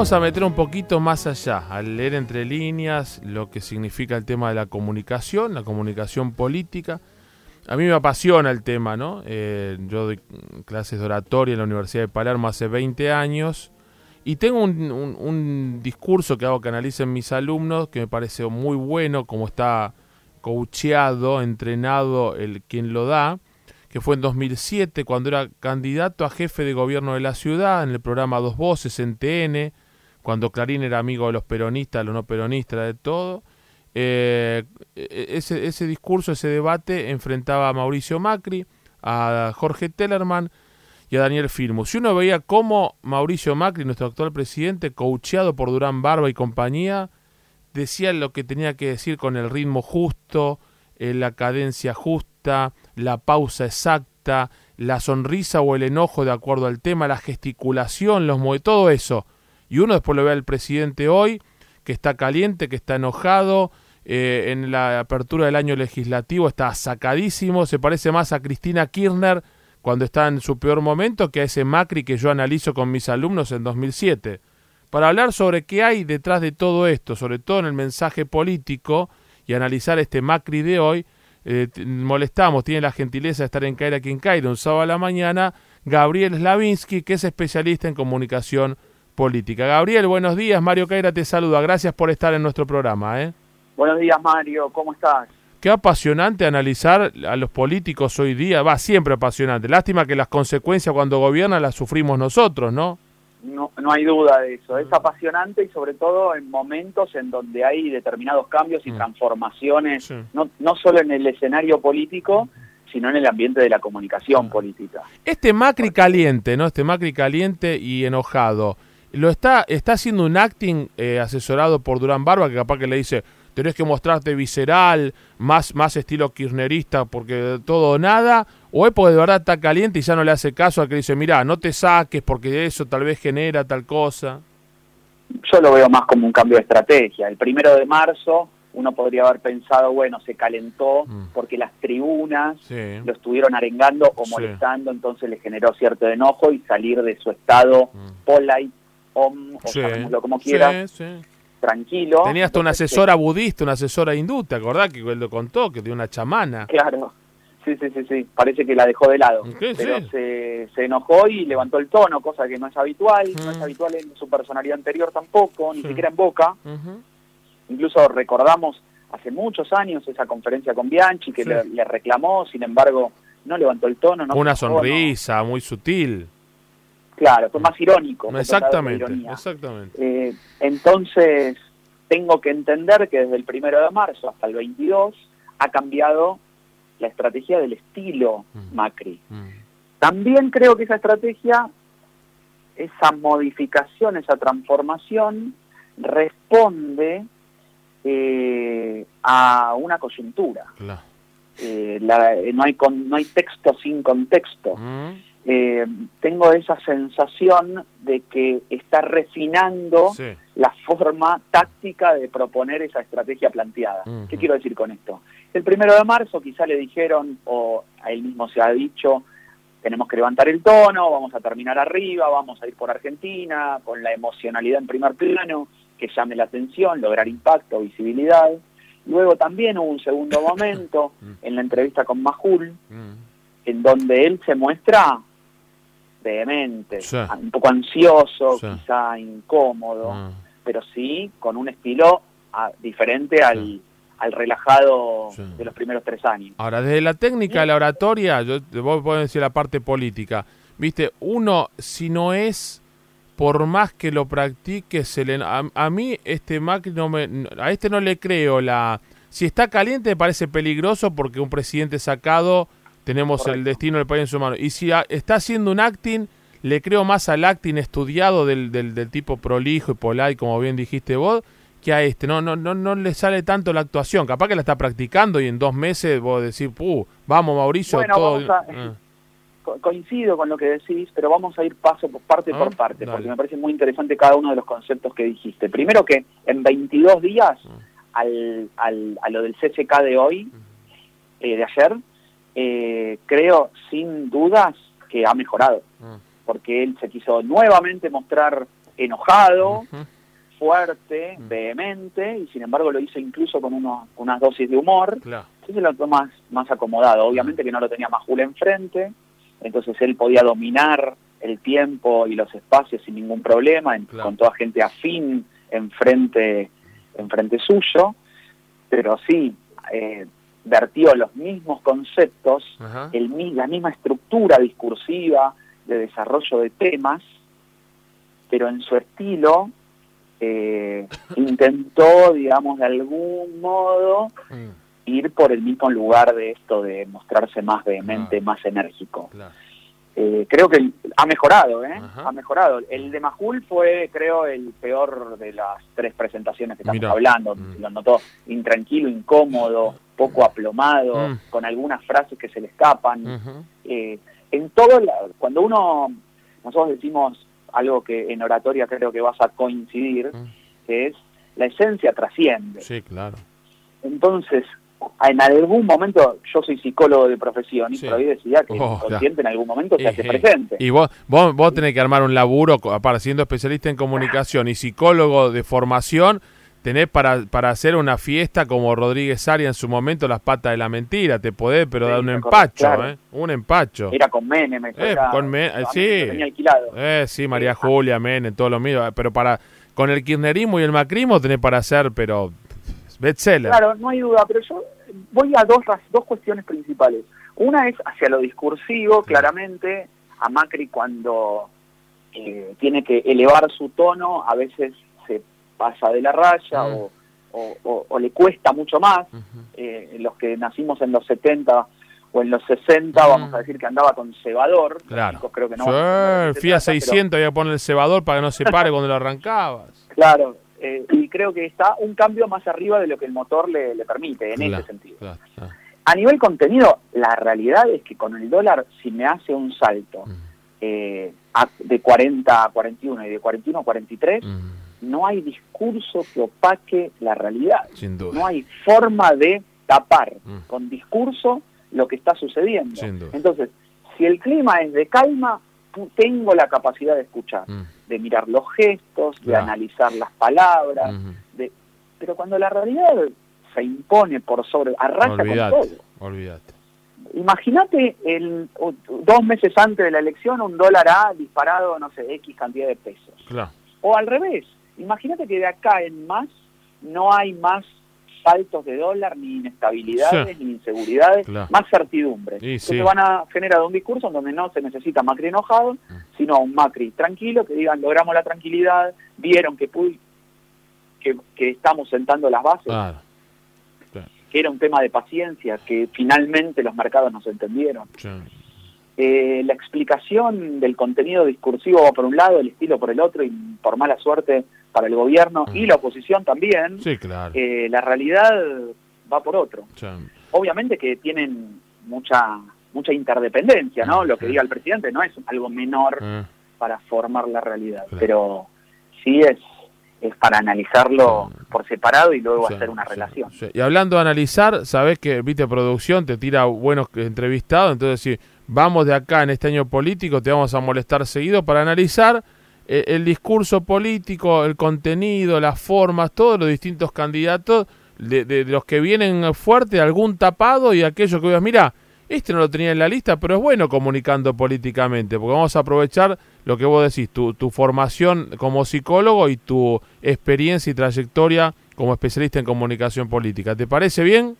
vamos a meter un poquito más allá, al leer entre líneas lo que significa el tema de la comunicación, la comunicación política. A mí me apasiona el tema, ¿no? Eh, yo doy clases de oratoria en la Universidad de Palermo hace 20 años y tengo un, discurso que hago que analicen mis alumnos que me parece muy bueno, como está coacheado, entrenado el quien lo da que fue en 2007 cuando era candidato a jefe de gobierno de la ciudad en el programa Dos Voces en TN, cuando Clarín era amigo de los peronistas, los no peronistas, de todo. Eh, ese, ese discurso, ese debate enfrentaba a Mauricio Macri, a Jorge Tellerman y a Daniel Filmo. Si uno veía cómo Mauricio Macri, nuestro actual presidente, coacheado por Durán Barba y compañía, decía lo que tenía que decir con el ritmo justo, eh, la cadencia justa, la pausa exacta, la sonrisa o el enojo de acuerdo al tema, la gesticulación, los todo eso. Y uno después lo ve al presidente hoy, que está caliente, que está enojado, eh, en la apertura del año legislativo está sacadísimo, se parece más a Cristina Kirchner cuando está en su peor momento que a ese Macri que yo analizo con mis alumnos en 2007. Para hablar sobre qué hay detrás de todo esto, sobre todo en el mensaje político, y analizar este Macri de hoy, eh, molestamos, tiene la gentileza de estar en Caira quien Cairo un sábado a la mañana, Gabriel Slavinsky, que es especialista en comunicación política. Gabriel, buenos días, Mario Caira te saluda, gracias por estar en nuestro programa. ¿eh? Buenos días, Mario, ¿cómo estás? Qué apasionante analizar a los políticos hoy día, va, siempre apasionante. Lástima que las consecuencias cuando gobiernan las sufrimos nosotros, ¿no? No, no hay duda de eso. Es apasionante y sobre todo en momentos en donde hay determinados cambios y mm. transformaciones, no, no solo en el escenario político, sino en el ambiente de la comunicación mm. política. Este Macri caliente, ¿no? Este Macri caliente y enojado, ¿lo está, está haciendo un acting eh, asesorado por Durán Barba que capaz que le dice, tenés que mostrarte visceral, más, más estilo kirchnerista porque todo o nada, o es porque de verdad está caliente y ya no le hace caso a que dice, mira, no te saques porque eso tal vez genera tal cosa. Yo lo veo más como un cambio de estrategia. El primero de marzo uno podría haber pensado, bueno, se calentó mm. porque las tribunas lo estuvieron arengando o molestando, entonces le generó cierto enojo y salir de su estado mm. polite, o como quiera, tranquilo. Tenía hasta una asesora budista, una asesora hindú, ¿te acordás que él lo contó? Que de una chamana. Claro, sí, sí, sí, sí, parece que la dejó de lado. pero se, se, enojó y levantó el tono, cosa que no es habitual, no es habitual en su personalidad anterior tampoco, ni siquiera en Boca. Incluso recordamos hace muchos años esa conferencia con Bianchi que le, reclamó, sin embargo, no levantó el tono. No una sonrisa muy sutil. Claro, fue más irónico. Exactamente, exactamente. Eh, entonces, tengo que entender que desde el primero de marzo hasta el 22 ha cambiado la estrategia del estilo mm. Macri. Mm. También creo que esa estrategia, esa modificación, esa transformación, responde eh, a una coyuntura. Eh, no, hay no hay texto sin contexto. Mm eh, tengo esa sensación de que está refinando la forma táctica de proponer esa estrategia planteada. ¿Qué quiero decir con esto? El primero de marzo quizá le dijeron, o a él mismo se ha dicho, tenemos que levantar el tono, vamos a terminar arriba, vamos a ir por Argentina, con la emocionalidad en primer plano, que llame la atención, lograr impacto, visibilidad. Luego también hubo un segundo momento en la entrevista con Majul, en donde él se muestra vehemente, un poco ansioso, quizá incómodo, ah. pero sí con un estilo ah, diferente al, al relajado de los primeros tres años. Ahora, desde la técnica de la oratoria, yo vos podés decir la parte política, viste, uno si no es por más que lo practique, se le, a, mí este Macri no me, a este no le creo la si está caliente me parece peligroso porque un presidente sacado tenemos el destino del país en su mano. Y si está haciendo un acting, le creo más al acting estudiado del, del, tipo prolijo y polite, como bien dijiste vos, que a este. No, no, no, no le sale tanto la actuación. Capaz que la está practicando y en dos meses vos decís, Puh, vamos Mauricio, todo. Ah. Coincido con lo que decís, pero vamos a ir paso por parte por ah, parte, porque me parece muy interesante cada uno de los conceptos que dijiste. Primero que en 22 días, ah. al, al, a lo del CCK de hoy, eh, de ayer, eh, creo sin dudas que ha mejorado, mm. porque él se quiso nuevamente mostrar enojado, fuerte, vehemente, y sin embargo lo hizo incluso con unos, unas dosis de humor. Entonces lo tomó más, más acomodado. Obviamente que no lo tenía Majul enfrente, entonces él podía dominar el tiempo y los espacios sin ningún problema, con toda gente afín enfrente, enfrente suyo, pero sí, eh, vertió los mismos conceptos, el, la misma estructura discursiva de desarrollo de temas, pero en su estilo eh, intentó, digamos, de algún modo mm. ir por el mismo lugar de esto de mostrarse más vehemente, más enérgico. Eh, creo que ha mejorado, ¿eh? Ha mejorado. El de Majul fue, creo, el peor de las tres presentaciones que estamos hablando. Mm. Lo notó intranquilo, incómodo, poco aplomado, mm. con algunas frases que se le escapan. eh, en todo, cuando uno, nosotros decimos algo que en oratoria creo que vas a coincidir, mm. que es la esencia trasciende. Sí, claro. Entonces, en algún momento, yo soy psicólogo de profesión y por ahí decía que oh, en algún momento se hace presente. Y vos, vos, vos tenés que armar un laburo, para siendo especialista en comunicación y psicólogo de formación, tenés para, para hacer una fiesta como Rodríguez Aria en su momento, las patas de la mentira, te podés, pero dar un empacho, ¿eh? Un empacho. Era con Menem, me eh, con Menem, sí. Eh, sí, María Julia, Menem, todo lo mío, pero para con el kirchnerismo y el macrismo tenés para hacer, pero bestseller. Claro, no hay duda, pero yo voy a dos, dos cuestiones principales. Una es hacia lo discursivo, claramente, a Macri cuando eh, tiene que elevar su tono, a veces se pasa de la raya o, o, le cuesta mucho más. eh, los que nacimos en los 70 o en los 60, vamos a decir que andaba con cebador. Claro. Creo que no. Sí, FIA 600 había que poner el cebador para que no se pare cuando lo arrancabas. Claro, eh, y creo que está un cambio más arriba de lo que el motor le, permite en ese sentido. A nivel contenido, la realidad es que con el dólar, si me hace un salto mm. eh, de 40 a 41 y de 41 a 43, mm. No hay discurso que opaque la realidad. No hay forma de tapar mm. con discurso lo que está sucediendo. Entonces, si el clima es de calma, tengo la capacidad de escuchar de mirar los gestos, de analizar las palabras, de, pero cuando la realidad se impone por sobre, arrasa con todo. Olvídate. Imagínate el, dos meses antes de la elección un dólar ha disparado, no sé, X cantidad de pesos. O al revés, imagínate que de acá en más no hay más saltos de dólar, ni inestabilidades, ni inseguridades, más certidumbre. Entonces van a generar un discurso en donde no se necesita Macri enojado, mm. sino un Macri tranquilo, que digan, logramos la tranquilidad, vieron que, que, que estamos sentando las bases, que era un tema de paciencia, que finalmente los mercados nos entendieron. Eh, la explicación del contenido discursivo va por un lado, el estilo por el otro, y por mala suerte para el gobierno y la oposición también, sí, claro. Eh, la realidad va por otro. Obviamente que tienen mucha mucha interdependencia, ¿no? Lo que diga el presidente no es algo menor ah. para formar la realidad, pero sí es es para analizarlo por separado y luego hacer una relación. Y hablando de analizar, sabes que Viste Producción te tira buenos entrevistados, entonces si vamos de acá en este año político, te vamos a molestar seguido para analizar eh, el discurso político, el contenido, las formas, todos los distintos candidatos, de, los que vienen fuerte, algún tapado y aquello que veas, mira, este no lo tenía en la lista, pero es bueno comunicando políticamente, porque vamos a aprovechar lo que vos decís, tu, tu formación como psicólogo y tu experiencia y trayectoria como especialista en comunicación política. ¿Te parece bien?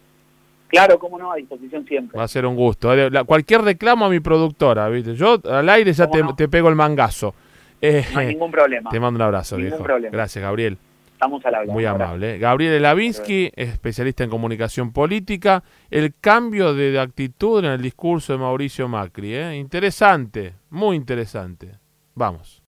Claro, cómo no, a disposición siempre. Va a ser un gusto. cualquier reclamo a mi productora, ¿viste? Yo al aire ya te, pego el mangazo. Eh, no hay ningún problema. Te mando un abrazo, viejo. Gracias, Gabriel. Estamos al habla. Muy amable. Gabriel Elavinsky, especialista en comunicación política. El cambio de actitud en el discurso de Mauricio Macri. ¿eh? Interesante, muy interesante. Vamos.